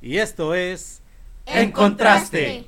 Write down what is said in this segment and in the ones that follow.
Y esto es En Contraste.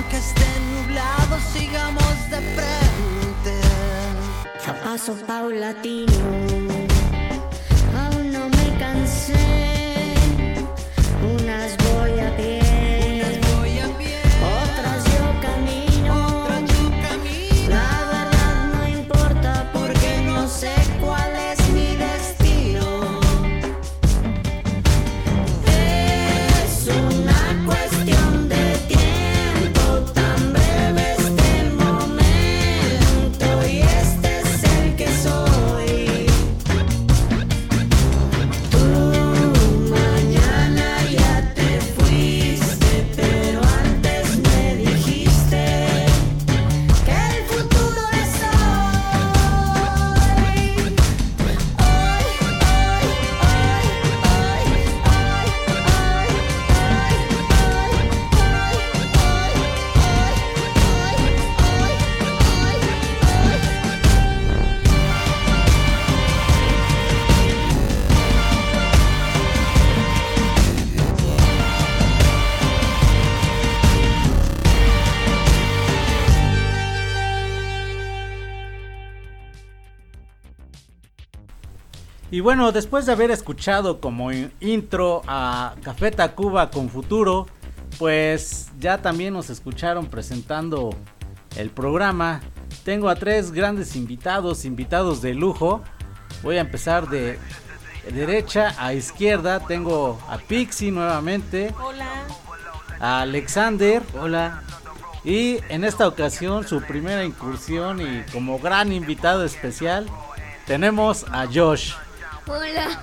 Aunque esté nublado. Sigamos de frente. A paso paulatino, Y bueno, después de haber escuchado como intro a Café Tacuba con Futuro, pues ya también nos escucharon presentando el programa. Tengo a tres grandes invitados, invitados de lujo. Voy a empezar de derecha a izquierda. Tengo a Pixie nuevamente, Hola. a Alexander, hola. Y en esta ocasión su primera incursión y como gran invitado especial tenemos a Josh. Hola.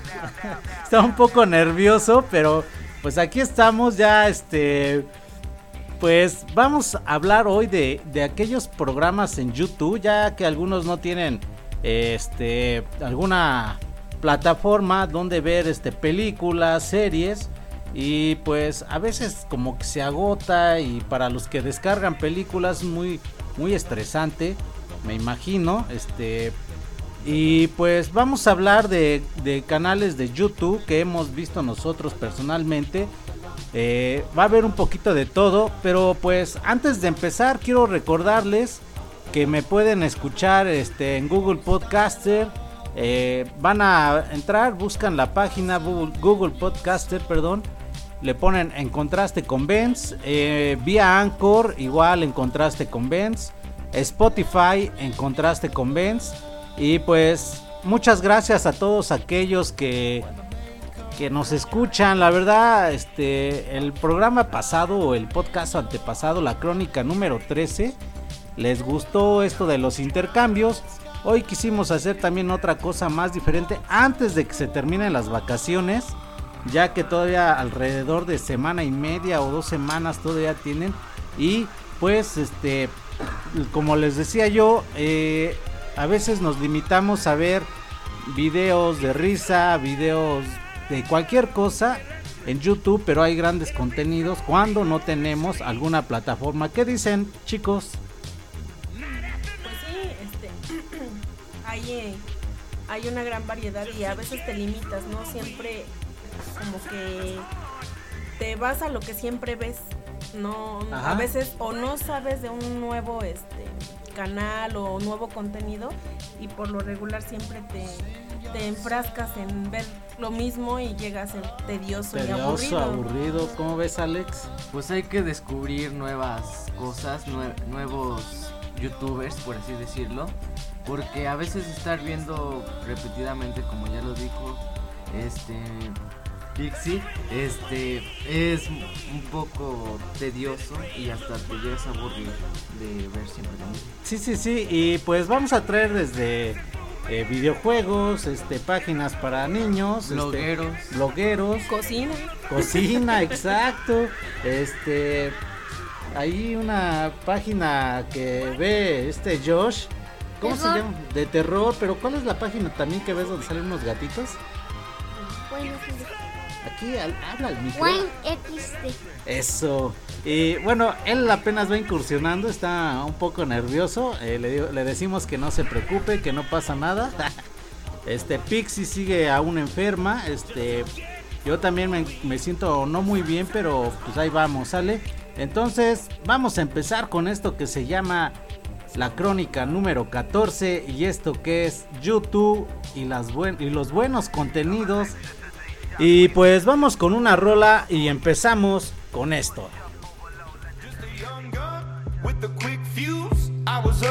Está un poco nervioso, pero pues aquí estamos ya, este... Pues vamos a hablar hoy de, de aquellos programas en YouTube, ya que algunos no tienen este alguna plataforma donde ver este películas, series y pues a veces como que se agota y para los que descargan películas muy muy estresante, me imagino, este y pues vamos a hablar de, de canales de YouTube que hemos visto nosotros personalmente. Eh, va a haber un poquito de todo, pero pues antes de empezar quiero recordarles que me pueden escuchar este, en Google Podcaster. Eh, van a entrar, buscan la página Google, Podcaster, perdón. Le ponen en contraste con Benz. eh, vía Anchor, igual en contraste con Benz. Spotify en contraste con Benz. Y pues muchas gracias a todos aquellos que, que nos escuchan. La verdad, este, el programa pasado o el podcast antepasado, la crónica número 13, les gustó esto de los intercambios. Hoy quisimos hacer también otra cosa más diferente antes de que se terminen las vacaciones. ya que todavía alrededor de semana y media o dos semanas todavía tienen y pues este como les decía yo eh, a veces nos limitamos a ver videos de risa videos de cualquier cosa en YouTube pero hay grandes contenidos cuando no tenemos alguna plataforma ¿qué dicen chicos? Pues sí, este, hay, eh, hay una gran variedad y a veces te limitas, ¿no? Siempre como que te vas a lo que siempre ves, no Ajá. a veces o no sabes de un nuevo este canal o nuevo contenido y por lo regular siempre te, te enfrascas en ver lo mismo y llegas a ser tedioso, y Tedioso, aburrido. aburrido. ¿Cómo ves, Alex? Pues hay que descubrir nuevas cosas, nue- nuevos youtubers, por así decirlo. Porque a veces estar viendo repetidamente, como ya lo dijo, este Pixie, este es un poco tedioso y hasta te llegas a aburrir de ver siempre lo mismo. Sí, sí, sí. Y pues vamos a traer desde eh, videojuegos, este, páginas para niños, este, Blogueros. Cocina. cocina, exacto. Este, hay una página que ve este Josh. ¿Cómo se llama? De terror, pero ¿cuál es la página también que ves donde salen unos gatitos? Bueno, Aquí al- habla el micro. XD. Eso. Y bueno, él apenas va incursionando, está un poco nervioso. eh, le, digo- le decimos que no se preocupe, que no pasa nada. Este Pixie sigue aún enferma. Este, yo también me, me siento no muy bien, pero pues ahí vamos, ¿sale? Entonces, vamos a empezar con esto que se llama la crónica número 14 y esto que es YouTube y, las buen- y los buenos contenidos. Y pues vamos con una rola y empezamos con esto. Just a young gun with a quick fuse. I was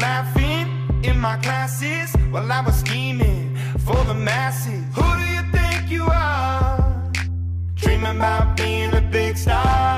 laughing in my classes while I was scheming for the masses. Who Dreaming about being a big star.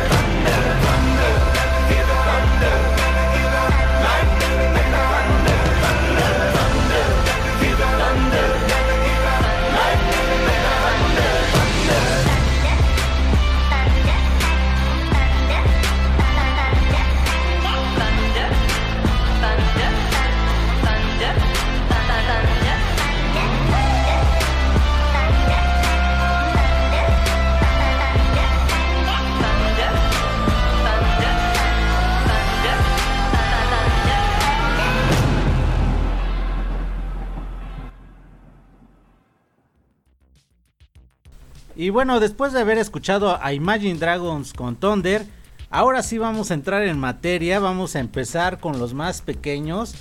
Y bueno, después de haber escuchado a Imagine Dragons con Thunder, ahora sí vamos a entrar en materia, vamos a empezar con los más pequeños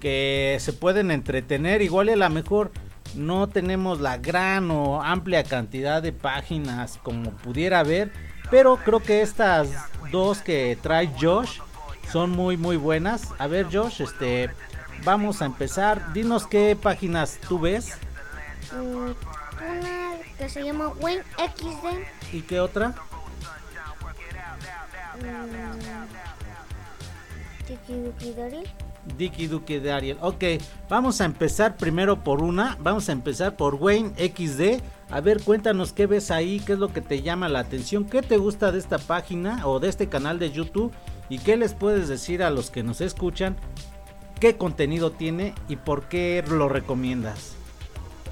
que se pueden entretener, igual a lo mejor no tenemos la gran o amplia cantidad de páginas como pudiera haber, pero creo que estas dos que trae Josh son muy muy buenas. A ver Josh, este vamos a empezar. Dinos qué páginas tú ves Mm, una que se llama Wayne XD. y qué otra. mm, Duki. Dicky Duque de Ariel. Ok, vamos a empezar primero por una. Vamos a empezar por Wayne XD. A ver, cuéntanos qué ves ahí, qué es lo que te llama la atención, qué te gusta de esta página o de este canal de YouTube y qué les puedes decir a los que nos escuchan, qué contenido tiene y por qué lo recomiendas.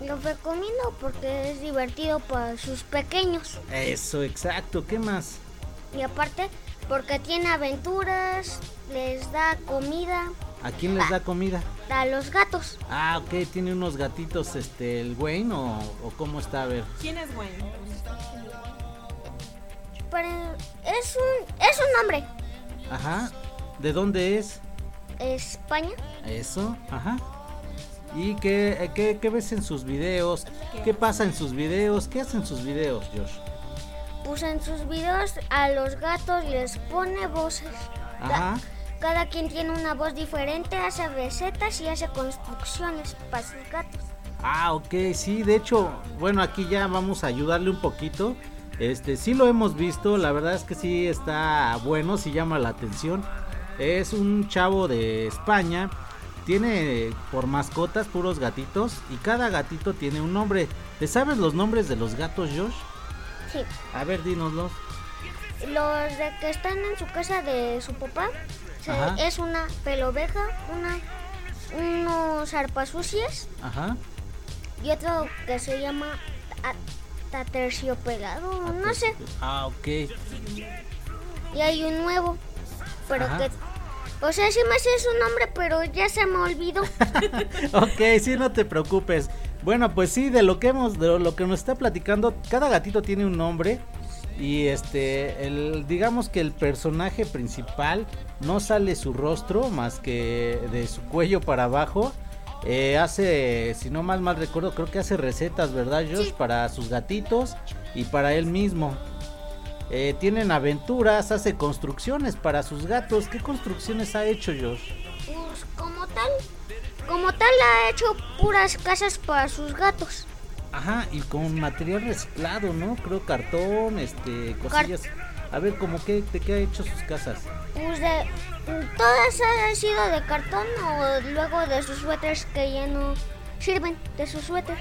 Lo recomiendo porque es divertido para sus pequeños. Eso, exacto, ¿qué más? Y aparte, porque tiene aventuras, les da comida ¿A quién les da comida? a los gatos. Ah, ok, tiene unos gatitos, este, el Wayne o, o cómo está, a ver. ¿Quién es Wayne? Pero es un, es un hombre. Ajá, ¿de dónde es? España. Eso, ajá. ¿Y qué, eh, qué, qué ves en sus videos? ¿Qué pasa en sus videos? ¿Qué hacen sus videos, Josh? Pues en sus videos a los gatos les pone voces. Ajá. Cada quien tiene una voz diferente, hace recetas y hace construcciones para sus gatos. Ah, ok, sí, de hecho, bueno, aquí ya vamos a ayudarle un poquito. Este, sí lo hemos visto, la verdad es que sí está bueno, sí llama la atención. Es un chavo de España, tiene por mascotas puros gatitos y cada gatito tiene un nombre. ¿Te sabes los nombres de los gatos, Josh? Sí. A ver, dínoslos. Los de que están en su casa de su papá se- es una peloveja, una unos arpasucias Ajá. y otro que se llama a- taterciopelado, no sé. Ah, ok. Y hay un nuevo, pero Ajá. que o sea, sí me sé su nombre, pero ya se me olvidó. Ok, sí, no te preocupes. Bueno, pues sí, de lo que hemos, de lo que nos está platicando, cada gatito tiene un nombre. Y este, el, digamos que el personaje principal no sale su rostro más que de su cuello para abajo. Eh, hace, si no mal mal recuerdo, creo que hace recetas, ¿verdad, Josh? Sí. Para sus gatitos y para él mismo. Eh, tienen aventuras, hace construcciones para sus gatos. ¿Qué construcciones ha hecho Josh? Pues como tal, como tal ha hecho puras casas para sus gatos. Ajá, y con material reciclado, ¿no? Creo cartón, este, cosillas. A ver, ¿cómo que, de qué ha hecho sus casas? Pues de todas han sido de cartón o luego de sus suéteres que ya no sirven de su suéter.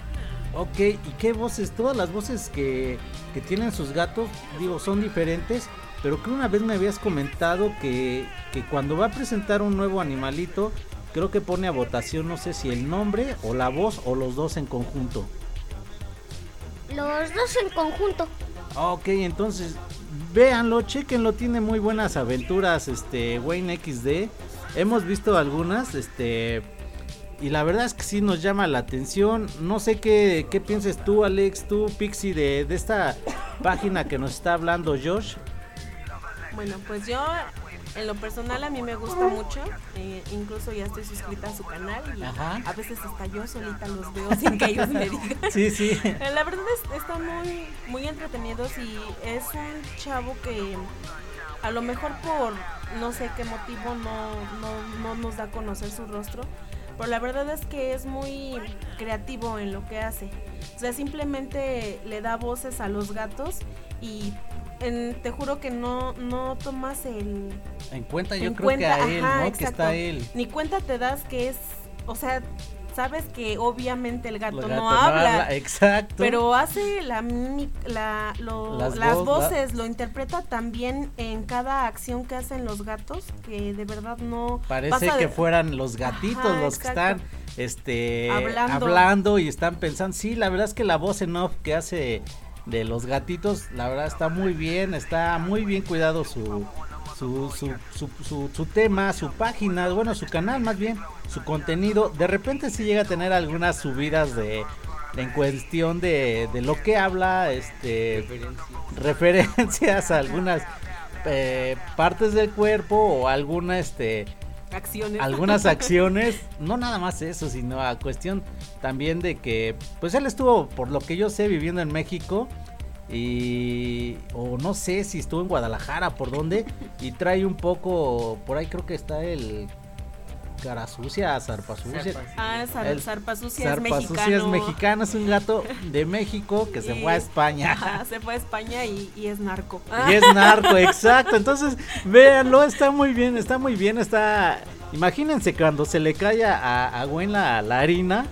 Ok, ¿y qué voces? Todas las voces que, que tienen sus gatos, digo, son diferentes, pero creo una vez me habías comentado que, que cuando va a presentar un nuevo animalito, creo que pone a votación, no sé si el nombre o la voz o los dos en conjunto. Los dos en conjunto. Ok, entonces véanlo, chequenlo, tiene muy buenas aventuras, este Wayne XD. Hemos visto algunas, este y la verdad es que sí nos llama la atención. No sé qué, qué pienses tú, Alex, tú, Pixie, de, de esta página que nos está hablando Josh. Bueno, pues yo en lo personal a mí me gusta mucho, eh, incluso ya estoy suscrita a su canal y Ajá. a veces hasta yo solita los veo sin que ellos me digan. Sí, sí. Eh, La verdad es, están muy, muy entretenidos y es un chavo que a lo mejor por no sé qué motivo no, no, no nos da a conocer su rostro, pero la verdad es que es muy creativo en lo que hace. O sea, simplemente le da voces a los gatos y en- te juro que no, no tomas el, En cuenta yo en creo cuenta, que a él, ajá, ¿no? Que exacto. está él. Ni cuenta te das que es, o sea, sabes que obviamente el gato, El no, habla, Exacto. pero hace la, la lo- Las las, voz- la- voces, lo interpreta también en cada acción que hacen los gatos, que de verdad no Parece que de- fueran los gatitos Ajá, los que están este Hablando. hablando y están pensando. Sí, la verdad es que la voz en off que hace de los gatitos, la verdad está muy bien, está muy bien cuidado su su, su, su, su- su tema, su página, bueno, su canal más bien, su contenido. De repente sí llega a tener algunas subidas de en cuestión de, de lo que habla, este, Referencia. referencias a algunas eh, partes del cuerpo o alguna, este, Acciones. algunas acciones, no nada más eso, sino a cuestión también de que, pues él estuvo, por lo que yo sé, viviendo en México y, o no sé si estuvo en Guadalajara, por dónde, y trae un poco, por ahí creo que está el cara sucia, zarpa sucia. Zarpa Ah, zar- El zarpa sucia es Zarpa mexicano. sucia es mexicano, es un gato de México que se fue a España. Ajá, se fue a España y, y es narco. Y es narco, exacto. Entonces, véanlo, está muy bien, está muy bien, está... Imagínense cuando se le cae a, a Gwen la, la harina,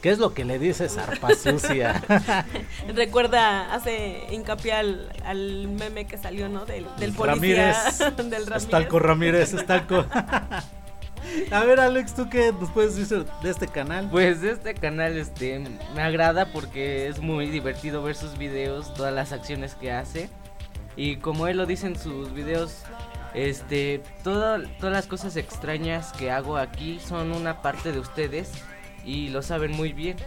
¿qué es lo que le dice zarpa sucia? Recuerda, hace hincapié al, al meme que salió, ¿no? Del, del policía. Ramírez. del Ramírez. Estalco Ramírez, Estalco. A ver, Alex, ¿tú qué nos puedes decir de este canal? Pues este canal este me agrada porque es muy divertido ver sus videos, todas las acciones que hace. Y como él lo dice en sus videos, este todo- todas las cosas extrañas que hago aquí son una parte de ustedes y lo saben muy bien.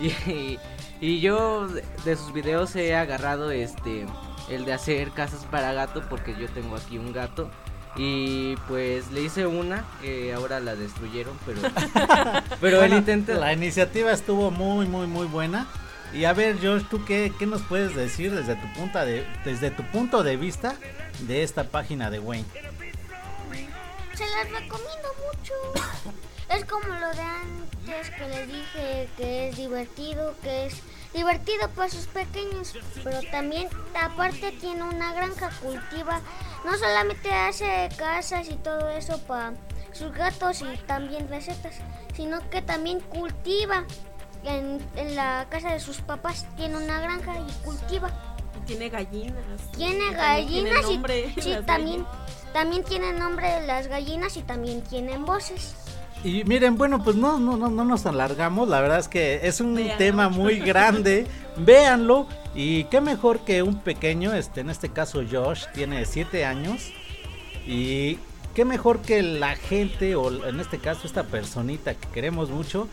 Y, y yo de- de sus videos he agarrado este el de hacer casas para gato porque yo tengo aquí un gato y pues le hice una que ahora la destruyeron, pero pero él Bueno, intenta La iniciativa estuvo muy, muy, muy buena. Y a ver, George, ¿tú qué, qué nos puedes decir desde tu, punta de, desde tu punto de vista de esta página de Wayne? Se las recomiendo mucho. Es como lo de antes que les dije que es divertido, que es divertido para sus pequeños, pero también aparte tiene una granja cultiva. No solamente hace casas y todo eso para sus gatos y también recetas, sino que también cultiva. En, en la casa de sus papás tiene una granja y cultiva. Y tiene gallinas. Tiene Y también gallinas tiene y sí, las también, también tiene nombre las gallinas y también tienen voces. Y miren, bueno, pues no, no, no, no nos alargamos. La verdad es que es un Véanlo. tema muy grande. Véanlo. Y qué mejor que un pequeño, este, en este caso Josh, tiene 7 años. Y qué mejor que la gente, o en este caso esta personita que queremos mucho,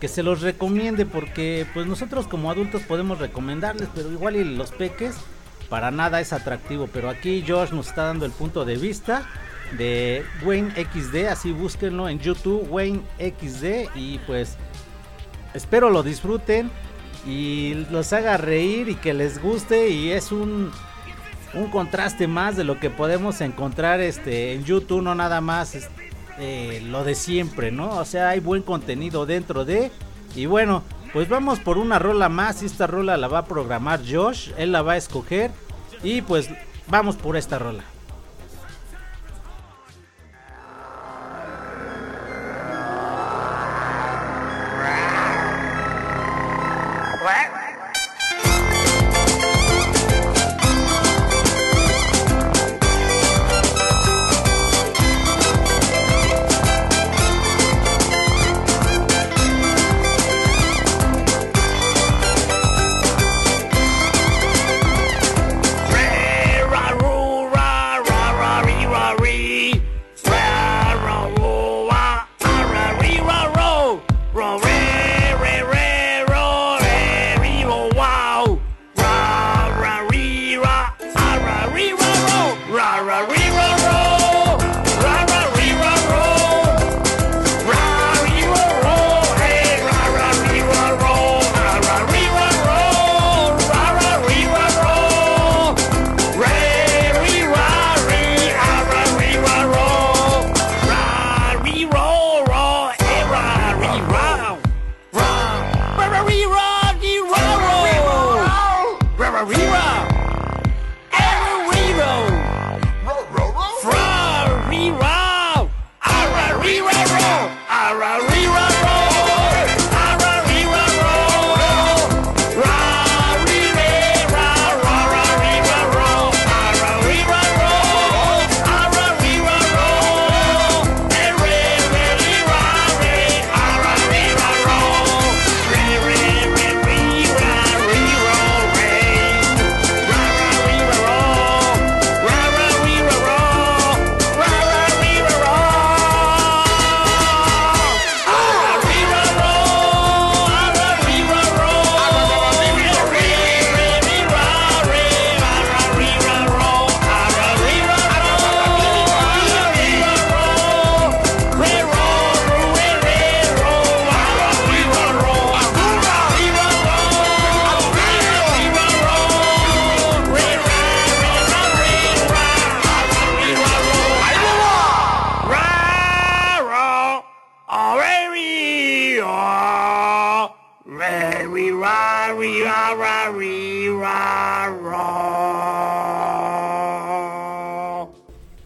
que se los recomiende. Porque pues nosotros como adultos podemos recomendarles, pero igual y los peques, para nada es atractivo. Pero aquí Josh nos está dando el punto de vista de Wayne XD, así búsquenlo en YouTube, Wayne XD, y pues espero lo disfruten y los haga reír y que les guste y es un un contraste más de lo que podemos encontrar este en YouTube, no nada más eh, lo de siempre, ¿no? O sea, hay buen contenido dentro de y bueno, pues vamos por una rola más esta rola la va a programar Josh, él la va a escoger y pues vamos por esta rola.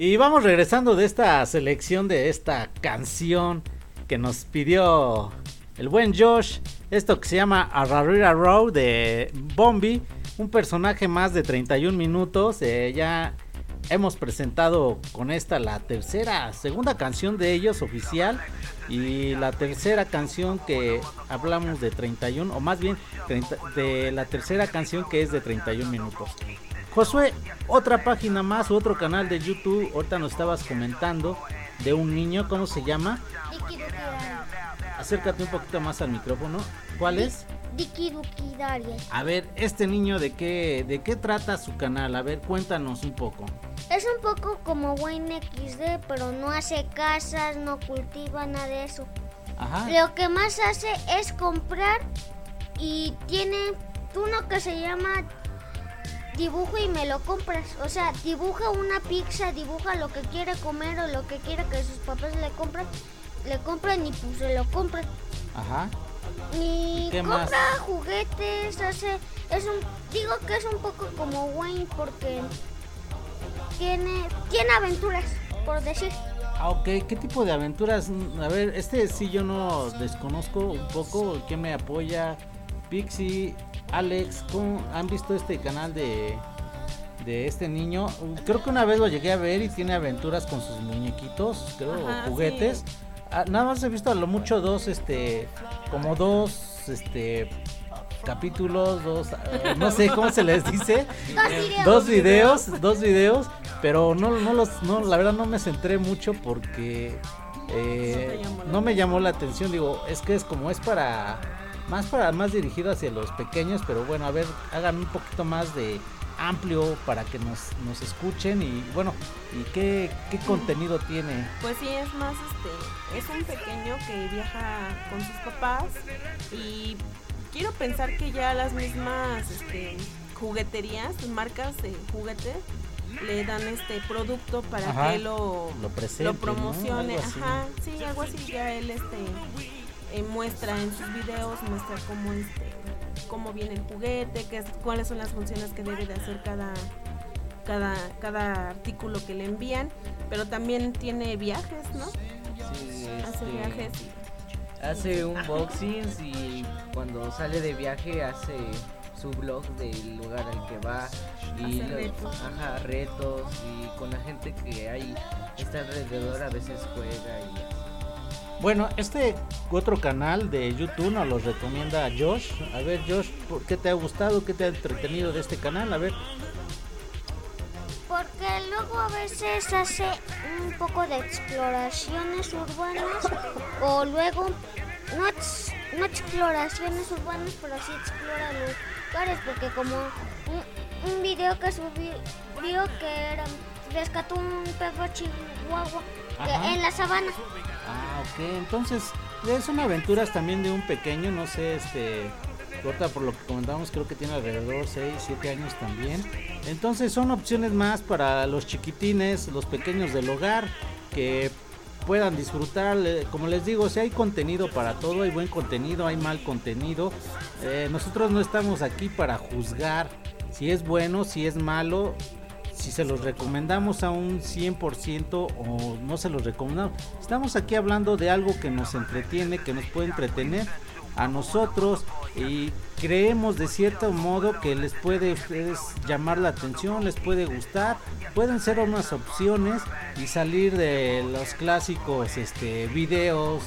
Y vamos regresando de esta selección de esta canción que nos pidió el buen Josh. Esto que se llama Ararira Row de Bombi. Un personaje más de 31 minutos. eh, ya hemos presentado con esta la tercera, segunda canción de ellos oficial. Y la tercera canción que hablamos de 31, o más bien 30 de la tercera canción que es de 31 minutos. Josué, otra página más, otro canal de YouTube. Ahorita nos estabas comentando de un niño, ¿cómo se llama? Diki Duki Darius. Acércate un poquito más al micrófono. ¿Cuál es? A ver, este niño de qué de qué trata su canal? A ver, cuéntanos un poco. Es un poco como Wayne XD, pero no hace casas, no cultiva nada de eso. Ajá. Lo que más hace es comprar y tiene uno que se llama dibujo y me lo compras. O sea, dibuja una pizza, dibuja lo que quiere comer o lo que quiere que sus papás le compran. Le compran y pues se lo compran. Ajá. Y ¿Y qué compra más? juguetes, hace, es un, digo que es un poco como Wayne porque tiene, tiene aventuras, por decir. Ah, ok. ¿Qué tipo de aventuras? A ver, este sí yo no desconozco un poco. ¿Quién me apoya? Pixie, Alex, ¿cómo han visto este canal de, de este niño? Creo que una vez lo llegué a ver y tiene aventuras con sus muñequitos, creo, Ajá, juguetes. Ah, nada más he visto a lo mucho dos, este, como dos, este, capítulos, dos, eh, no sé cómo se les dice. Dos videos. Dos videos, dos videos, pero no, no los, no, la verdad no me centré mucho porque eh, no me llamó la atención. Digo, es que es como es para, más para, más dirigido hacia los pequeños, pero bueno, a ver, hagan un poquito más de amplio para que nos, nos escuchen y bueno, y qué, qué contenido tiene. Pues sí, es más, este, es un pequeño que viaja con sus papás y quiero pensar que ya las mismas este, jugueterías, marcas de juguete, le dan este producto para Ajá, que lo, lo presente, lo promocione. Ajá, sí, algo así ya él este, eh, muestra en sus videos, muestra cómo este cómo viene el juguete, qué es- cuáles son las funciones que debe de hacer cada cada, cada artículo que le envían, pero también tiene viajes, ¿no? Sí, Hace este, viajes. Hace unboxings y cuando sale de viaje hace su blog del lugar al que va y Hace lo- retos. ajá, retos y con la gente que hay está alrededor a veces juega y Bueno, este otro canal de YouTube nos lo recomienda Josh. A ver, Josh, ¿por ¿qué te ha gustado? ¿Qué te ha entretenido de este canal? A ver. Porque luego a veces hace un poco de exploraciones urbanas o luego no, ex- no exploraciones urbanas, pero sí explora lugares. Porque como un, un video que subió que era rescató un perro chihuahua que en la sabana. Ah, ok. Entonces, es una aventuras también de un pequeño, no sé, este... Ahorita por lo que comentábamos creo que tiene alrededor 6, 7 años también. Entonces son opciones más para los chiquitines, los pequeños del hogar, que puedan disfrutar. Como les digo, si hay contenido para todo, hay buen contenido, hay mal contenido. Eh, nosotros no estamos aquí para juzgar si es bueno, si es malo, si se los recomendamos a un 100% o no se los recomendamos. Estamos aquí hablando de algo que nos entretiene, que nos puede entretener a nosotros y creemos de cierto modo que les puede llamar la atención, les puede gustar, pueden ser unas opciones y salir de los clásicos este videos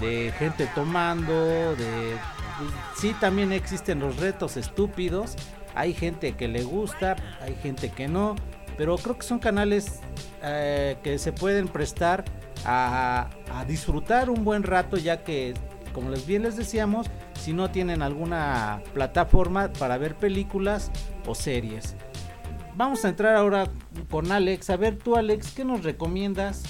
de gente tomando, de pues, sí también existen los retos estúpidos, hay gente que le gusta, hay gente que no, pero creo que son canales eh, que se pueden prestar a, a disfrutar un buen rato ya que como les bien les decíamos, si no tienen alguna plataforma para ver películas o series. Vamos a entrar ahora con Alex. A ver, tú Alex, ¿qué nos recomiendas?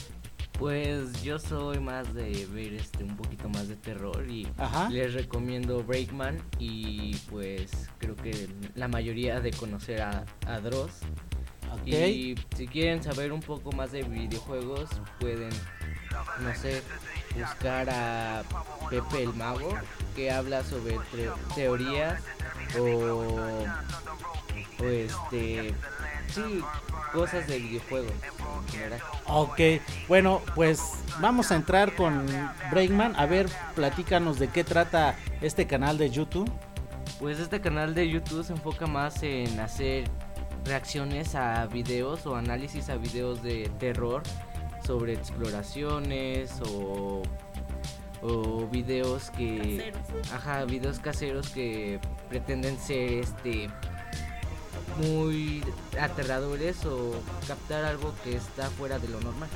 Pues yo soy más de ver este un poquito más de terror y Ajá. les recomiendo Breakman y pues que la mayoría de conocer a, a Dross. Y si quieren saber un poco más de videojuegos pueden, no sé, buscar a Pepe el Mago que habla sobre teorías o, o este, sí, cosas de videojuegos en general. Ok, bueno, pues vamos a entrar con Breakman. A ver, platícanos de qué trata este canal de YouTube. Pues este canal de YouTube se enfoca más en hacer reacciones a videos o análisis a videos de terror sobre exploraciones o, o videos que Caseros. ajá, videos caseros que pretenden ser este muy aterradores o captar algo que está fuera de lo normal.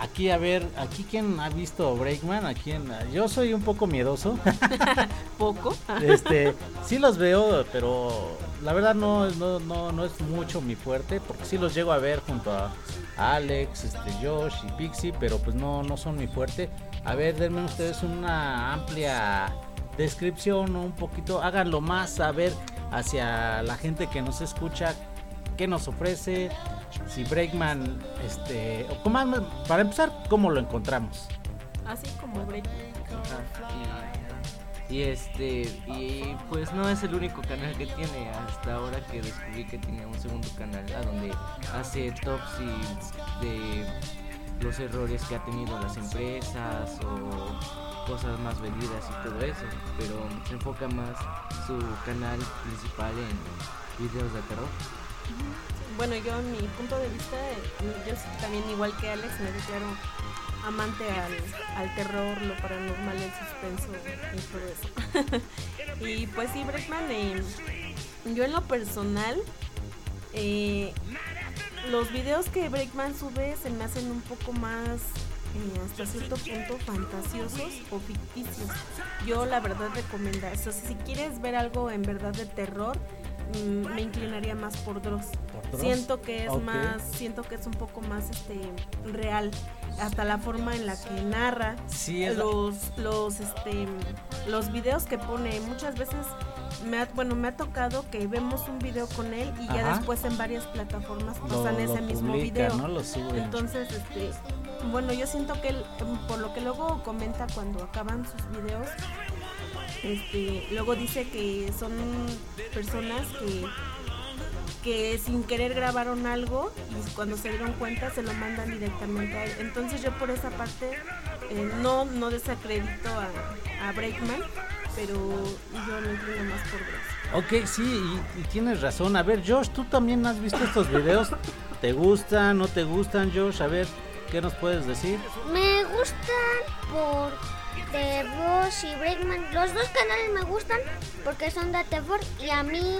Aquí, a ver, aquí quién ha visto Breakman, aquí en, yo soy un poco miedoso. Poco. este, sí los veo, pero la verdad no, no, no, no es mucho mi fuerte, porque sí los llego a ver junto a Alex, este, Josh y Pixie, pero pues no, no son mi fuerte. A ver, denme ustedes una amplia descripción, un poquito, háganlo más saber hacia la gente que nos escucha, qué nos ofrece, si Breakman, este, o cómo- para empezar, cómo lo encontramos. Así como Break. Y, y este, y pues no es el único canal que tiene hasta ahora que descubrí que tiene un segundo canal a donde hace tops y de los errores que ha tenido las empresas o cosas más vendidas y todo eso, pero se enfoca más su canal principal en videos de terror. Bueno, yo en mi punto de vista, eh, yo también igual que Alex me declaro amante al, al terror, lo paranormal, el suspenso y todo eso. y pues sí, Breckman, eh, yo en lo personal, eh, los videos que Breckman sube se me hacen un poco más eh, hasta cierto punto fantasiosos o ficticios. Yo la verdad recomendaría, o sea, si quieres ver algo en verdad de terror, mm, me inclinaría más por Dross. ¿Por Dross? Siento que es más, siento que es un poco más este real, hasta la forma en la que narra Sí, los los este los videos que pone muchas veces me ha, bueno me ha tocado que vemos un video con él y ya después en varias plataformas lo, pasan ese lo mismo publica, video ¿no? Entonces este bueno yo siento que él por lo que luego comenta cuando acaban sus videos este luego dice que son personas que que sin querer grabaron algo y cuando se dieron cuenta se lo mandan directamente a él. Entonces yo por esa parte eh, no, no desacredito a, Breakman, pero yo me inclino más por Dross. Ok, sí, y tienes razón. A ver, Josh, tú también has visto estos videos. ¿Te gustan? ¿No te gustan, Josh? A ver, ¿qué nos puedes decir? Me gustan por terror y Breakman. Los dos canales me gustan porque son de terror y a mí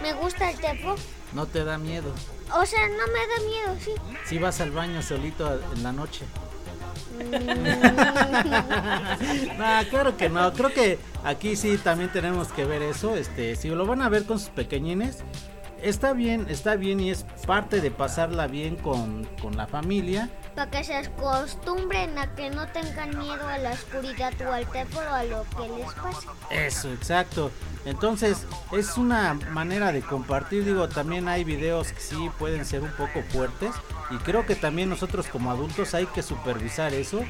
me gusta el terror. ¿No te da miedo? O sea, no me da miedo, sí. Si vas al baño solito en la noche. no, claro que no. Creo que aquí sí también tenemos que ver eso. Este, si lo van a ver con sus pequeñines, está bien, está bien y es parte de pasarla bien con, con la familia. Para que se acostumbren a que no tengan miedo a la oscuridad o al terror o a lo que les pase. Eso, exacto. Entonces, es una manera de compartir. Digo, también hay videos que sí pueden ser un poco fuertes. Y creo que también nosotros como adultos hay que supervisar eso.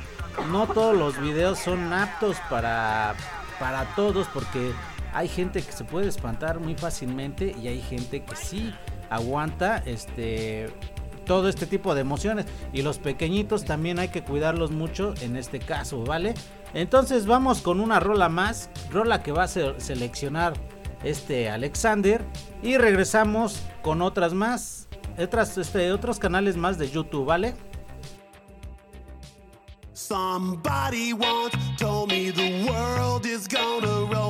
No todos los videos son aptos para, para todos porque hay gente que se puede espantar muy fácilmente y hay gente que sí aguanta este todo este tipo de emociones y los pequeñitos también hay que cuidarlos mucho en este caso, ¿vale? Entonces vamos con una rola más, rola que va a se- seleccionar este Alexander y regresamos con otras más, otras este, otros canales más de YouTube, ¿vale? Somebody me the world is gonna roll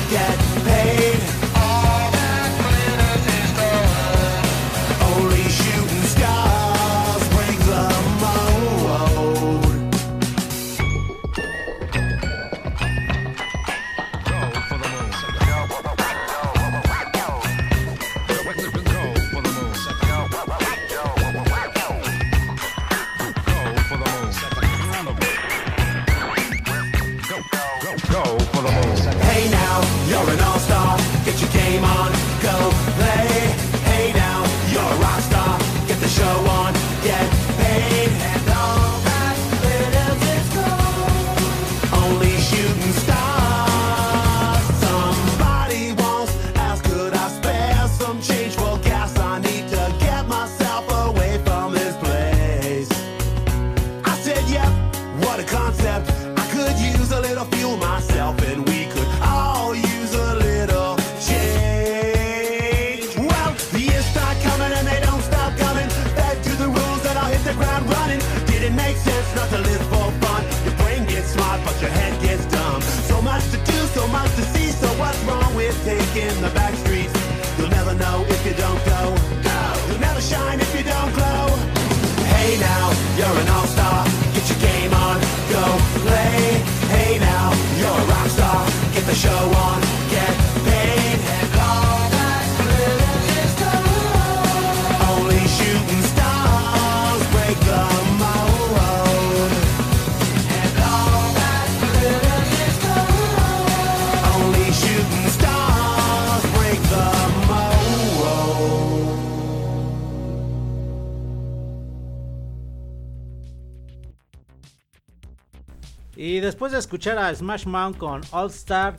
Y después de escuchar a Smash Mouth con All Star,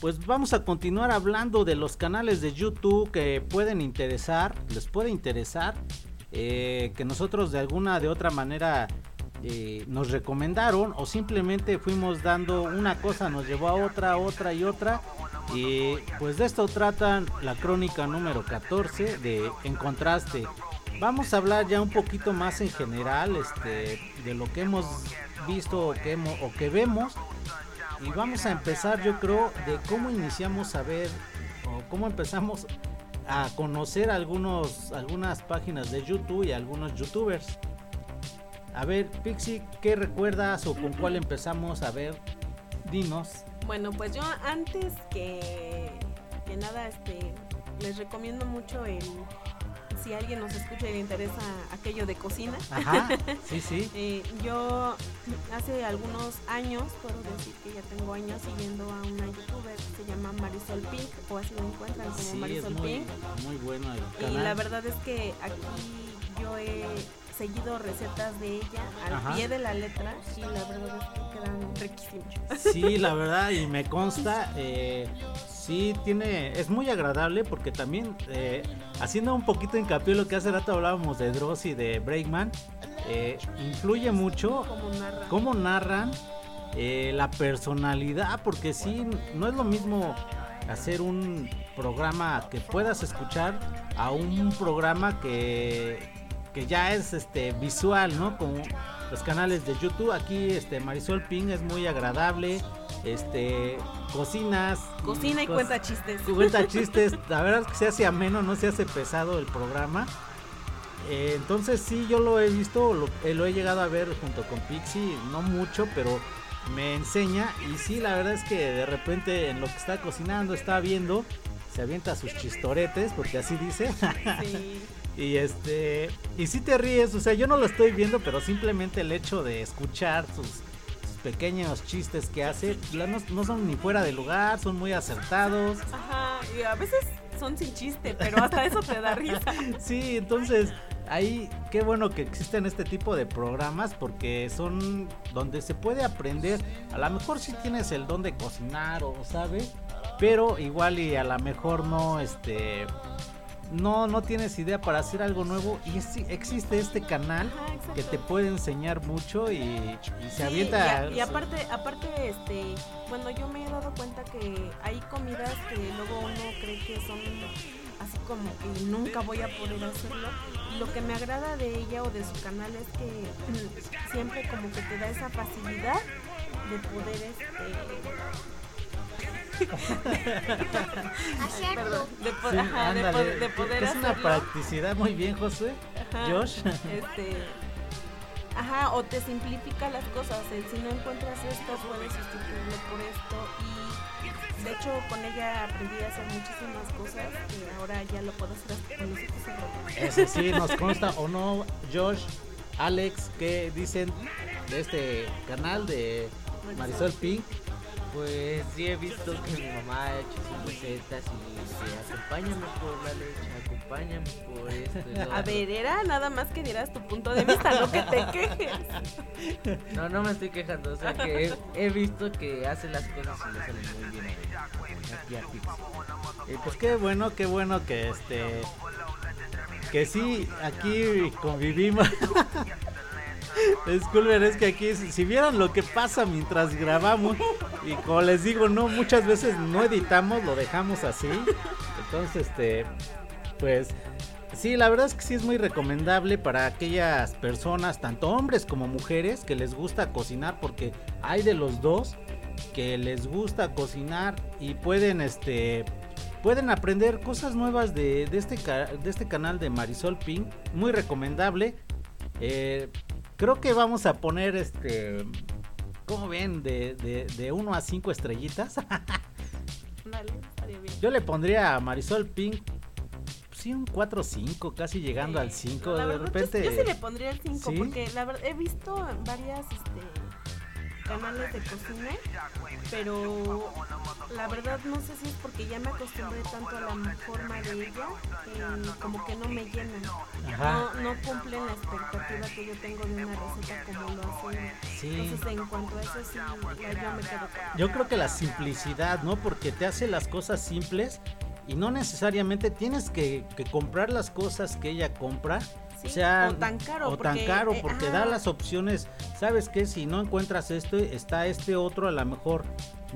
pues vamos a continuar hablando de los canales de YouTube que pueden interesar, les puede interesar, eh, que nosotros de alguna de otra manera eh, nos recomendaron o simplemente fuimos dando una cosa, nos llevó a otra, otra y otra. Y pues de esto tratan la crónica número 14 de En Contraste. Vamos a hablar ya un poquito más en general este, de lo que hemos visto o que, hemo- o que vemos. Y vamos a empezar yo creo de cómo iniciamos a ver o cómo empezamos a conocer algunos, algunas páginas de YouTube y algunos youtubers. A ver, Pixie, ¿qué recuerdas o con cuál empezamos a ver? Dinos. Bueno, pues yo antes que, que nada, este, les recomiendo mucho el, si alguien nos escucha y le interesa aquello de cocina. Ajá, sí, sí. Eh, yo hace algunos años, puedo decir que ya tengo años siguiendo a una youtuber que se llama Marisol Pink, o así lo encuentran como Sí, es Marisol muy, Pink. muy bueno el Y la verdad es que aquí yo he seguido recetas de ella al Ajá. pie de la letra y la verdad es que quedan riquísimas. Sí, la verdad, y me consta, eh, sí tiene, es muy agradable porque también, eh, haciendo un poquito hincapié en lo que hace rato hablábamos de Dross y de Breakman, eh, influye mucho cómo narran eh, la personalidad, porque sí, no es lo mismo hacer un programa que puedas escuchar a un programa que, que ya es este visual, ¿no? Como los canales de YouTube. Aquí este Marisol Ping es muy agradable. Este cocinas. Cocina y cuenta chistes. Cuenta chistes. La verdad es que se hace ameno, no se hace pesado el programa. Eh, entonces sí, yo lo he visto, lo, eh, lo he llegado a ver junto con Pixie, no mucho, pero me enseña y sí, la verdad es que de repente en lo que está cocinando, está viendo, se avienta sus chistoretes, porque así dice. Sí. Y este, y sí te ríes, o sea, yo no lo estoy viendo, pero simplemente el hecho de escuchar sus, sus pequeños chistes que hace, no, no son ni fuera de lugar, son muy acertados. Ajá, y a veces son sin chiste, pero hasta eso te da risa. Sí, entonces ahí qué bueno que existen este tipo de programas porque son donde se puede aprender. A lo mejor si tienes el don de cocinar o sabes, pero igual y a lo mejor no este no, no tienes idea para hacer algo nuevo y es- existe este canal Ajá, que te puede enseñar mucho y, y se Sí, avienta. Y, a- y aparte, aparte, este, bueno, yo me he dado cuenta que hay comidas que luego uno cree que son así como que nunca voy a poder hacerlo. Lo que me agrada de ella o de su canal es que siempre como que te da esa facilidad de poder, este, De, po- Sí, ajá, de, po- de poder es una practicidad muy bien, José. Ajá, Josh. Este, ajá, o te simplifica las cosas. el si no encuentras esto, puedes sustituirlo por esto. Y de hecho, con ella aprendí a hacer muchísimas cosas que ahora ya lo puedo hacer hasta con los cerrados. Eso sí, nos consta o no, Josh, Alex, ¿qué dicen de este canal de Marisol Pink? Pues sí he visto que mi mamá ha hecho sus recetas y dice, acompáñame por la leche, acompáñame por esto y lo A otro". ver, era nada más que dieras tu punto de vista, no que te quejes. No, no me estoy quejando, o sea que he, he visto que hace las cosas y le salen muy bien aquí a. Y pues qué bueno, qué bueno que este que sí aquí convivimos. Disculpen, es que aquí si vieran lo que pasa mientras grabamos y como les digo, no muchas veces no editamos, lo dejamos así. Entonces, este pues sí, la verdad es que sí es muy recomendable para aquellas personas, tanto hombres como mujeres que les gusta cocinar porque hay de los dos que les gusta cocinar y pueden este pueden aprender cosas nuevas de, de este, de este canal de Marisol Pink. Muy recomendable. Eh, creo que vamos a poner este. ¿Cómo ven? De, de, de 1 a 5 estrellitas. Dale, bien. Yo le pondría a Marisol Pink. Sí, un 4 o 5, casi llegando al 5. La De verdad, yo- repente. Yo, sí le pondría el 5 ¿Sí? porque la verdad he visto varias este, canales de cocina, pero la verdad no sé si es porque ya me acostumbré tanto a la forma de ella que como que no me llenan. No, no cumplen la expectativa que yo tengo de una receta como lo hace. Sí. Entonces en cuanto a eso sí, ya yo me quedo con- Yo creo que la simplicidad, ¿no? Porque te hace las cosas simples y no necesariamente tienes que, que comprar las cosas que ella compra. Sí, o sea, o tan caro, o tan porque, caro, eh, porque da las opciones. ¿Sabes qué? Si no encuentras esto, está este otro, a lo mejor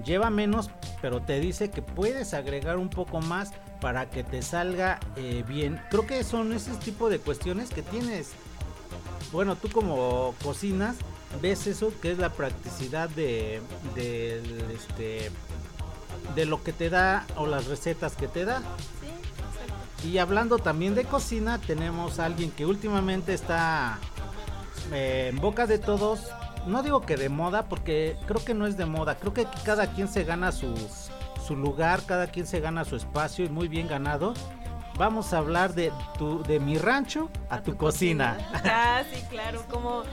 lleva menos, pero te dice que puedes agregar un poco más para que te salga eh, bien. Creo que son ese tipo de cuestiones que tienes bueno, tú como cocinas, ves eso que es la practicidad de, este, de lo que te da o las recetas que te da. Y hablando también de cocina, tenemos a alguien que últimamente está eh, en boca de todos. No digo que de moda, porque creo que no es de moda. Creo que cada quien se gana su, su lugar, cada quien se gana su espacio y muy bien ganado. Vamos a hablar de, tu, de mi rancho a, tu, cocina. Ah, sí, claro, como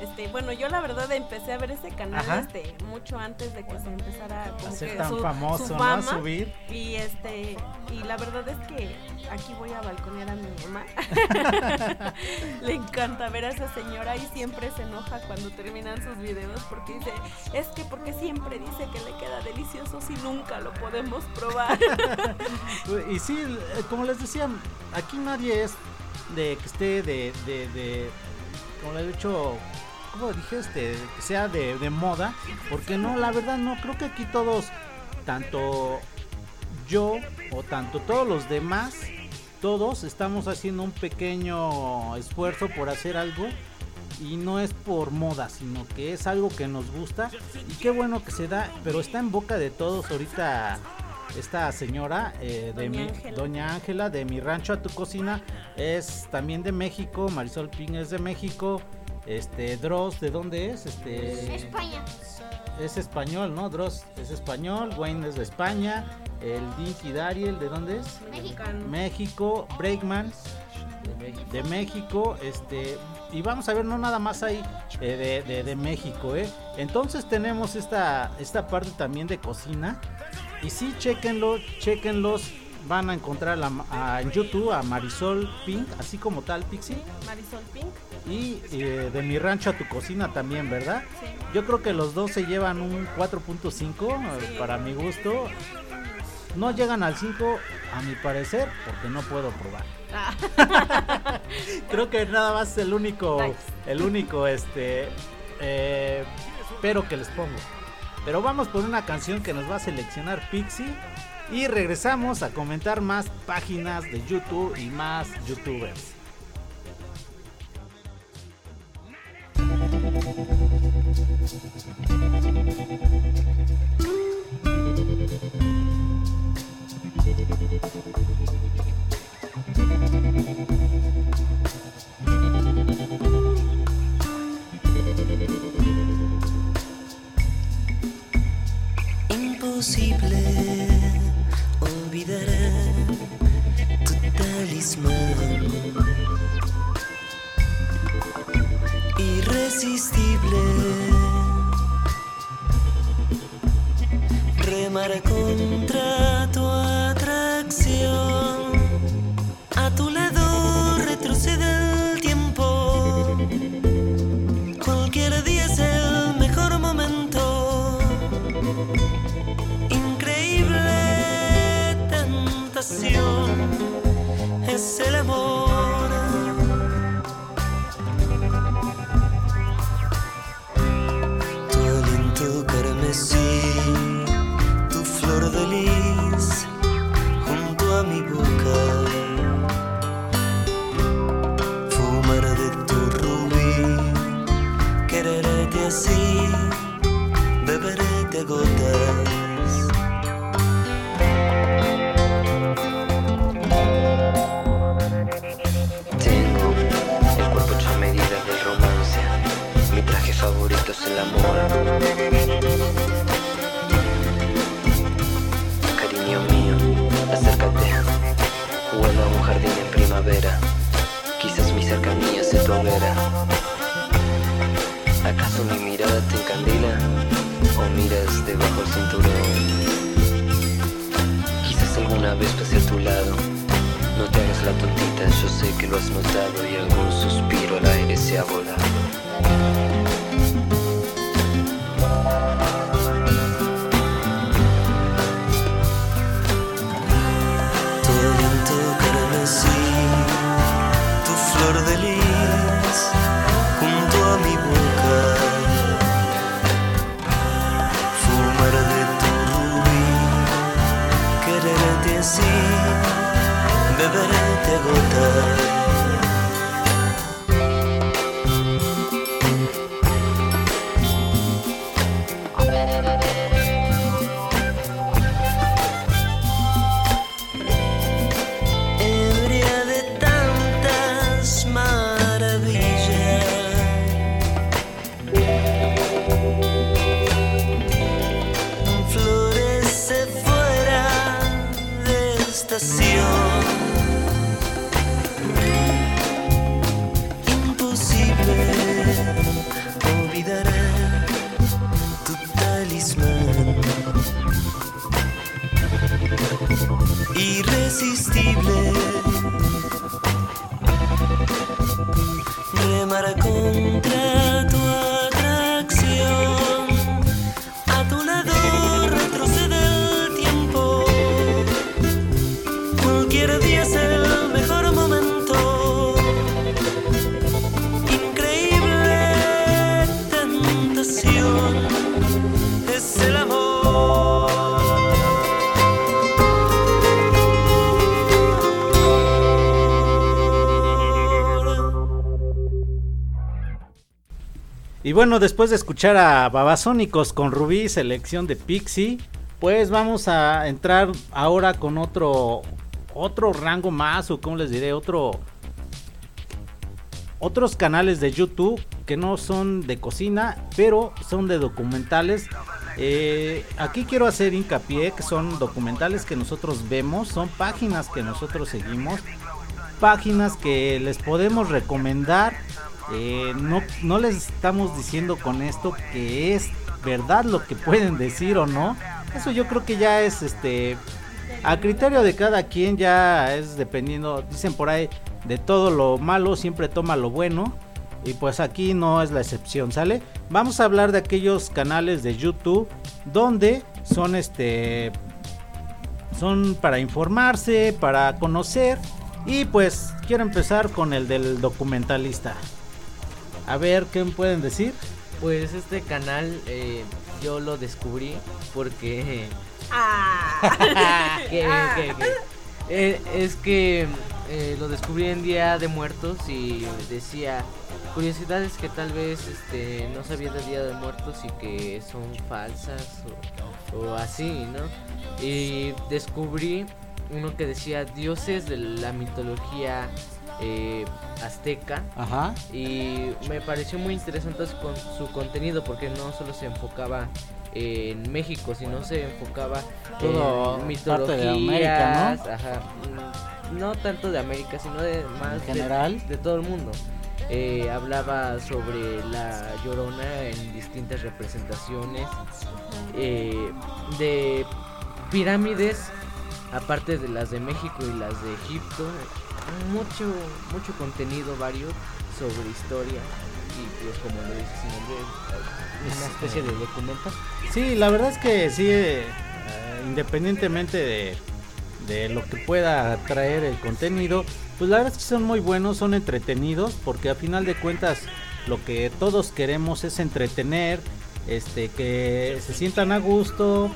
este, bueno, yo la verdad empecé a ver ese canal Ajá. este mucho antes de que se empezara como A ser que tan su, famoso, su ¿no? fama. A subir. Y este, y la verdad es que aquí voy a balconear a mi mamá. Le encanta ver a esa señora y siempre se enoja cuando terminan sus videos porque dice, es que porque siempre dice que le queda delicioso si nunca lo podemos probar. Y sí, como les decía, aquí nadie es de que esté de, de, de como le he dicho, como dije, este, que sea de, de moda, porque no, la verdad no, creo que aquí todos, tanto yo o tanto todos los demás, todos estamos haciendo un pequeño esfuerzo por hacer algo y no es por moda, sino que es algo que nos gusta y qué bueno que se da, pero está en boca de todos ahorita esta señora eh, de Doña mi Ángela. doña Ángela de mi rancho a tu cocina es también de México, Marisol Ping es de México, este Dross de dónde es? Este España. es español, ¿no? Dross es español, Wayne es de España, el Dinky Dariel de dónde es? Mexicano. México, Breakman de México, este y vamos a ver no nada más ahí eh, de, de- de México, eh. Entonces tenemos esta esta parte también de cocina y sí chequenlo, chequenlos, van a encontrar a- en YouTube a Marisol Pink, así como tal Pixie Marisol Pink. y eh, de mi rancho a tu cocina también, ¿verdad? Sí. Yo creo que los dos se llevan un 4.5 eh, Sí. para mi gusto. no llegan al 5 a mi parecer porque no puedo probar. Ah. Creo que nada más es el único, Nice. el único, este, eh, pero que les pongo. Pero vamos por una canción que nos va a seleccionar Pixie y regresamos a comentar más páginas de YouTube y más YouTubers. Imposible olvidar tu talismán. Irresistible. Remar contra Cariño mío, acércate. Jugando a un jardín en primavera. Quizás mi cercanía se tu hoguera. ¿Acaso mi mirada te encandila? ¿O miras debajo el cinturón? Quizás alguna vez pase a tu lado. No te hagas la tontita, yo sé que lo has notado y algún suspiro al aire se ha volado. Beberete a bueno, después de escuchar a Babasónicos con Rubí, selección de Pixie, pues vamos a entrar ahora con otro otro rango más o como les diré, otro otros canales de YouTube que no son de cocina, pero son de documentales. Eh, aquí quiero hacer hincapié que son documentales que nosotros vemos, son páginas que nosotros seguimos, páginas que les podemos recomendar. Eh, no, no les estamos diciendo con esto que es verdad lo que pueden decir o no. Eso yo creo que ya es este a criterio de cada quien ya es dependiendo, dicen por ahí, de todo lo malo siempre toma lo bueno. Y pues aquí no es la excepción, ¿sale? Vamos a hablar de aquellos canales de YouTube donde son este son para informarse, para conocer. Y pues quiero empezar con el del documentalista. A ver, ¿qué me pueden decir? Pues este canal eh, yo lo descubrí porque... Ah. que- que- eh, es que eh, lo descubrí en Día de Muertos y decía curiosidades que tal vez este, no sabía del Día de Muertos y que son falsas o, o así, ¿no? Y descubrí uno que decía dioses de la mitología eh, azteca Ajá. y me pareció muy interesante su, con- su contenido porque no solo se enfocaba en México, sino se enfocaba Todo en parte de América, mitologías, ajá, mm, no tanto de América, sino de más En de- general. de, todo el mundo. Eh, hablaba sobre la llorona en distintas representaciones eh, de pirámides aparte de las de México y las de Egipto mucho mucho contenido varios sobre historia y pues como lo dice su nombre es una especie de documental. Sí, la verdad es que sí, eh, eh, independientemente de, de lo que pueda traer el contenido, pues la verdad es que son muy buenos, son entretenidos, porque a final de cuentas lo que todos queremos es entretener, este, que se sientan a gusto,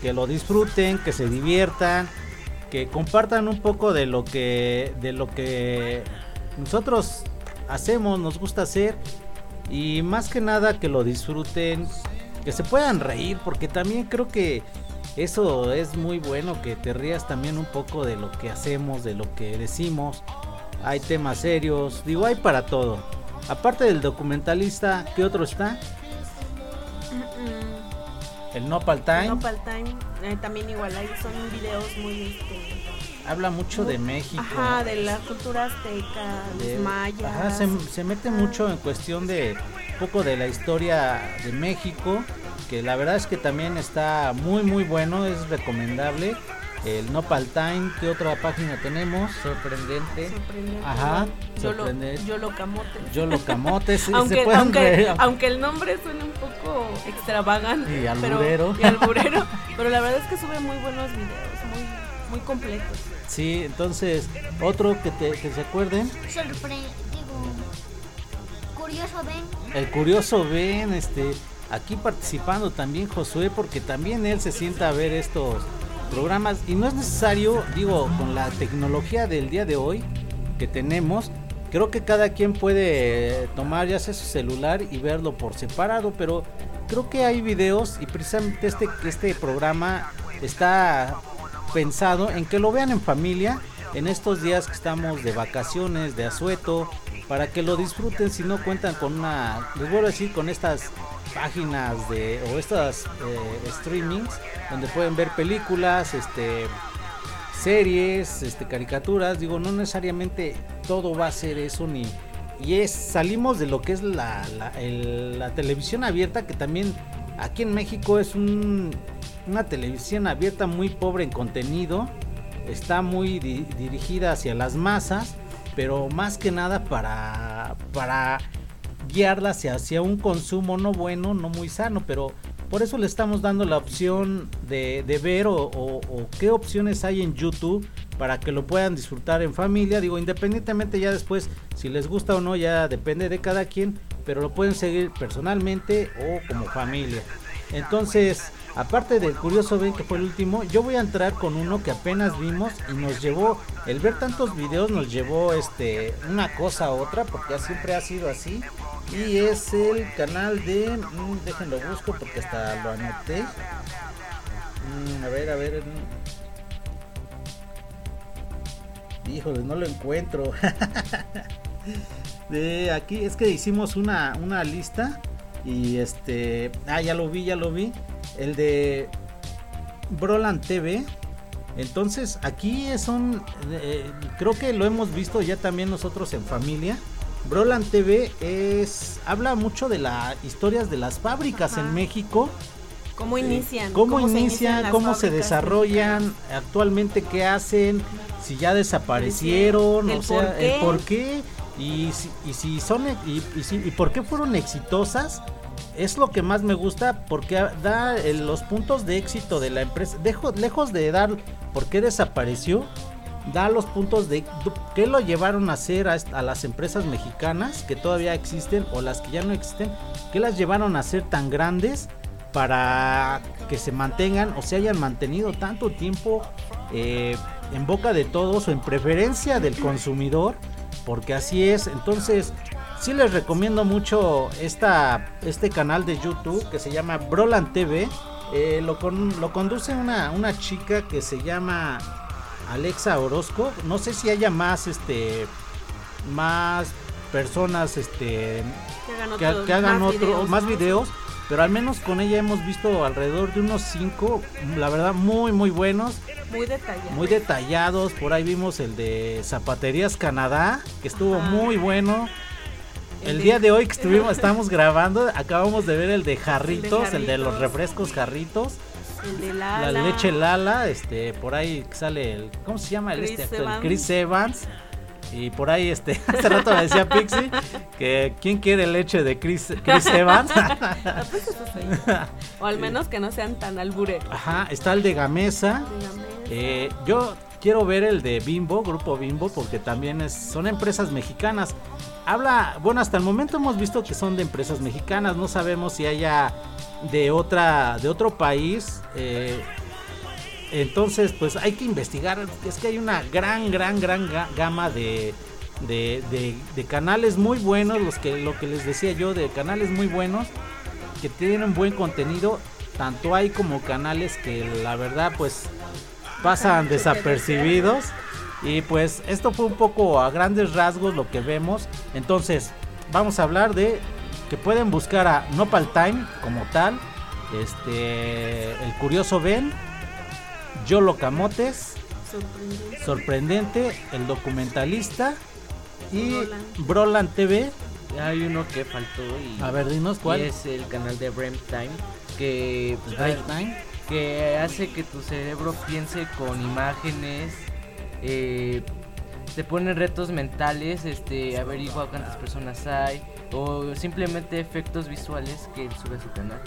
que lo disfruten, que se diviertan, que compartan un poco de lo que, de lo que nosotros hacemos, nos gusta hacer y más que nada que lo disfruten, que se puedan reír, porque también creo que eso es muy bueno, que te rías también un poco de lo que hacemos, de lo que decimos. Hay temas serios, digo, hay para todo. Aparte del documentalista, ¿qué otro está? El Nopal Time. Nopal Time, eh, también igual ahí son videos muy este, Habla mucho de México. ajá, de la cultura azteca, de- los mayas. ajá, se, se mete mucho en cuestión de un poco de la historia de México, que la verdad es que también está muy muy bueno, es recomendable. El Nopal Time, ¿qué otra página tenemos? sorprendente Sorprendente, Ajá, sorprendente. yo lo camote. Yo lo camote, sí, se aunque, pueden aunque, reír. aunque el nombre suene un poco extravagante. Y pero- alburero. y alburero, pero la verdad es que sube muy buenos videos, muy, muy completos. Sí, entonces, otro que, te, que se acuerden, Sorpre digo, curioso ven. el curioso Ben, este, aquí participando también Josué, porque también él se sienta a ver estos programas y no es necesario, digo, con la tecnología del día de hoy que tenemos, creo que cada quien puede tomar ya sea su celular y verlo por separado, pero creo que hay videos y precisamente este, este programa está pensado en que lo vean en familia en estos días que estamos de vacaciones, de asueto, para que lo disfruten si no cuentan con una, les vuelvo a decir, con estas páginas de o estas eh, streamings donde pueden ver películas, este series, este caricaturas, digo, no necesariamente todo va a ser eso ni y es salimos de lo que es la, la, el- la televisión abierta que también aquí en México es un, una televisión abierta muy pobre en contenido, está muy di- dirigida hacia las masas, pero más que nada para para guiarla hacia, hacia un consumo no bueno, no muy sano, pero por eso le estamos dando la opción de, de ver o, o- o qué opciones hay en YouTube para que lo puedan disfrutar en familia. Digo, independientemente ya después, si les gusta o no, ya depende de cada quien, pero lo pueden seguir personalmente o como familia. Entonces, aparte del curioso Ben que fue el último, yo voy a entrar con uno que apenas vimos y nos llevó, el ver tantos videos nos llevó este una cosa a otra, porque siempre ha sido así. Y es el canal de, mm, déjenlo busco porque hasta lo anoté. Mm, a ver, a ver. mm. Híjole, no lo encuentro. de aquí es que hicimos una, una lista y este, ah, ya lo vi, ya lo vi. El de Broland TV. Entonces, aquí son, eh, creo que lo hemos visto ya también nosotros en familia. Broland TV es, habla mucho de las historias de las fábricas en México. ¿Cómo inician? ¿Cómo, se inician? las ¿Cómo se desarrollan? Actualmente, ¿qué hacen? Si ya desaparecieron, o sea, por qué. el por qué. Y si, y si son, y, y si- y por qué fueron exitosas es lo que más me gusta porque da eh, los puntos de éxito de la empresa. Dejo- lejos de dar por qué desapareció, da los puntos de qué lo llevaron a hacer a, las empresas mexicanas que todavía existen o las que ya no existen, qué las llevaron a ser tan grandes para que se mantengan o se hayan mantenido tanto tiempo eh, en boca de todos o en preferencia del consumidor, porque así es. Entonces, sí les recomiendo mucho esta, este canal de YouTube que se llama Broland TV. Eh, lo, con- lo conduce una, una chica que se llama Alexa Orozco. No sé si haya más, este, más personas, este, Que hagan, que, otros- que hagan más otro, videos, más videos. Pero al menos con ella hemos visto alrededor de unos 5, la verdad, muy, muy buenos, Muy detallado. muy detallados. Por ahí vimos el de Zapaterías Canadá, que estuvo Ajá. muy bueno. El, día de hoy que estuvimos, estábamos grabando, acabamos de ver el de jarritos, el de, los refrescos jarritos, El de la Lala. leche Lala, este, por ahí sale el, ¿cómo se llama el Chris este actor? El Evans. Chris Evans. Y por ahí, este, hace rato me decía Pixie que quién quiere leche de Chris, Chris Evans. Ah, pues eso. O al menos que no sean tan albureros. Ajá, está el de Gamesa. Eh, yo quiero ver el de Bimbo, Grupo Bimbo, porque también es, son empresas mexicanas. Habla, bueno, hasta el momento hemos visto que son de empresas mexicanas. No sabemos si haya de otra, de otro país. eh, entonces, pues hay que investigar. Es que hay una gran, gran, gran ga- gama de, de, de- de canales muy buenos. Los que, lo que les decía yo, de canales muy buenos que tienen buen contenido. Tanto hay como canales que la verdad, pues pasan desapercibidos. Y pues esto fue un poco a grandes rasgos lo que vemos. Entonces, vamos a hablar de que pueden buscar a Nopal Time como tal. Este, el curioso Ben, Yolo Camotes, Sorprendente. sorprendente, el documentalista y Broland. Broland TV. Hay uno que faltó y, A ver, dinos cuál. es el canal de Break Time que pues, hay- Time. que hace que tu cerebro piense con imágenes, eh, te pone retos mentales, este, averigua cuántas personas hay o simplemente efectos visuales que él sube a su canal.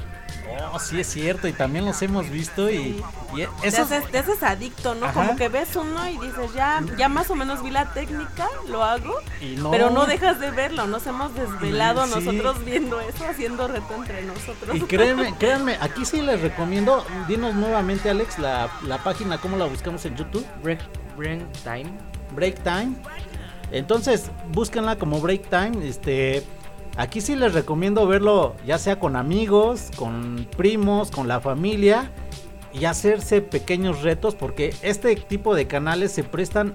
Oh, sí es cierto y también los hemos visto y, y Te haces, te haces adicto, ¿no? Ajá. Como que ves uno y dices, ya, ya más o menos vi la técnica, lo hago, y no, pero no dejas de verlo. Nos hemos desvelado Sí. nosotros viendo eso, haciendo reto entre nosotros. Y créanme, créanme, aquí sí les recomiendo, dinos nuevamente Alex la, la página, cómo la buscamos en YouTube, Break, Break Time. Break Time. Entonces, búsquenla como Break Time, este aquí sí les recomiendo verlo ya sea con amigos, con primos, con la familia y hacerse pequeños retos porque este tipo de canales se prestan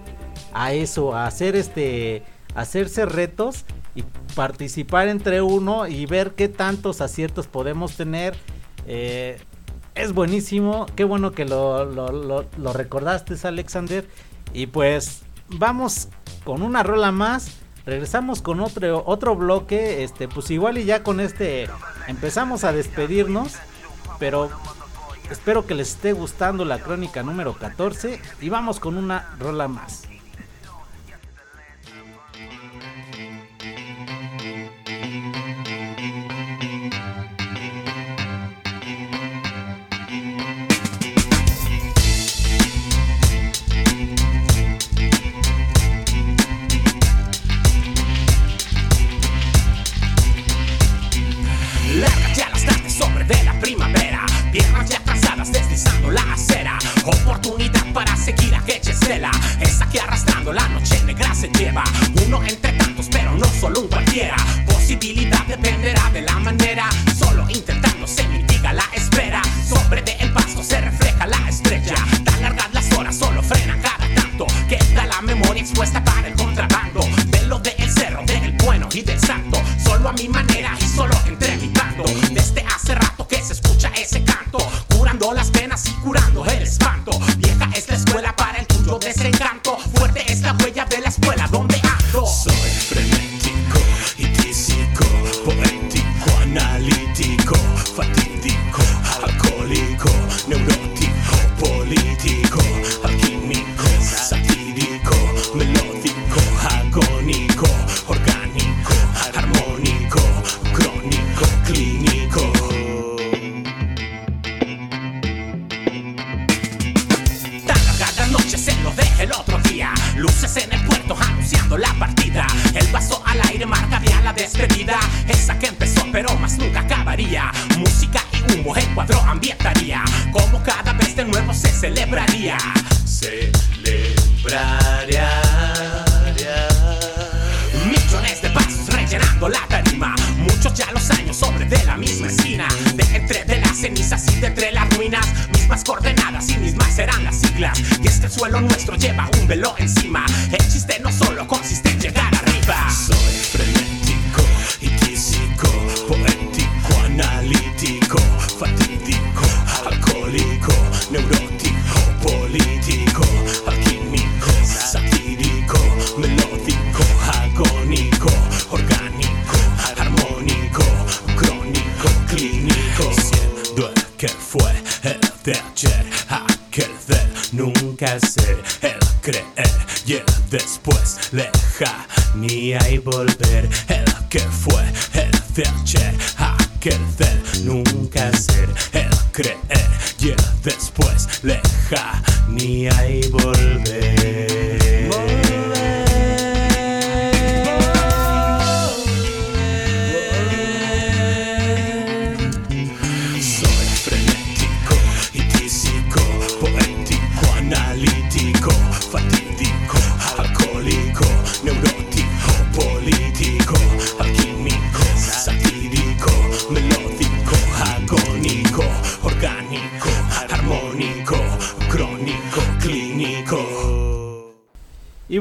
a eso, a hacer este hacerse retos y participar entre uno y ver qué tantos aciertos podemos tener. Eh, es buenísimo, qué bueno que lo- lo recordaste, Alexander. Y pues vamos con una rola más. Regresamos con otro, otro bloque. Este, pues igual y ya con este empezamos a despedirnos. Pero espero que les esté gustando la crónica número 14. Y vamos con una rola más.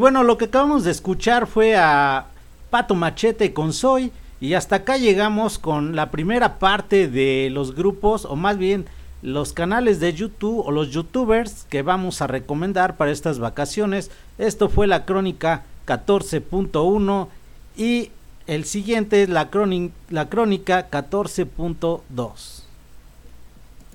Bueno, lo que acabamos de escuchar fue a Pato Machete con Soy. Y hasta acá llegamos con la primera parte de los grupos, o más bien los canales de YouTube o los youtubers que vamos a recomendar para estas vacaciones. Esto fue la crónica 14.1 y el siguiente es la, cróni- la crónica 14.2.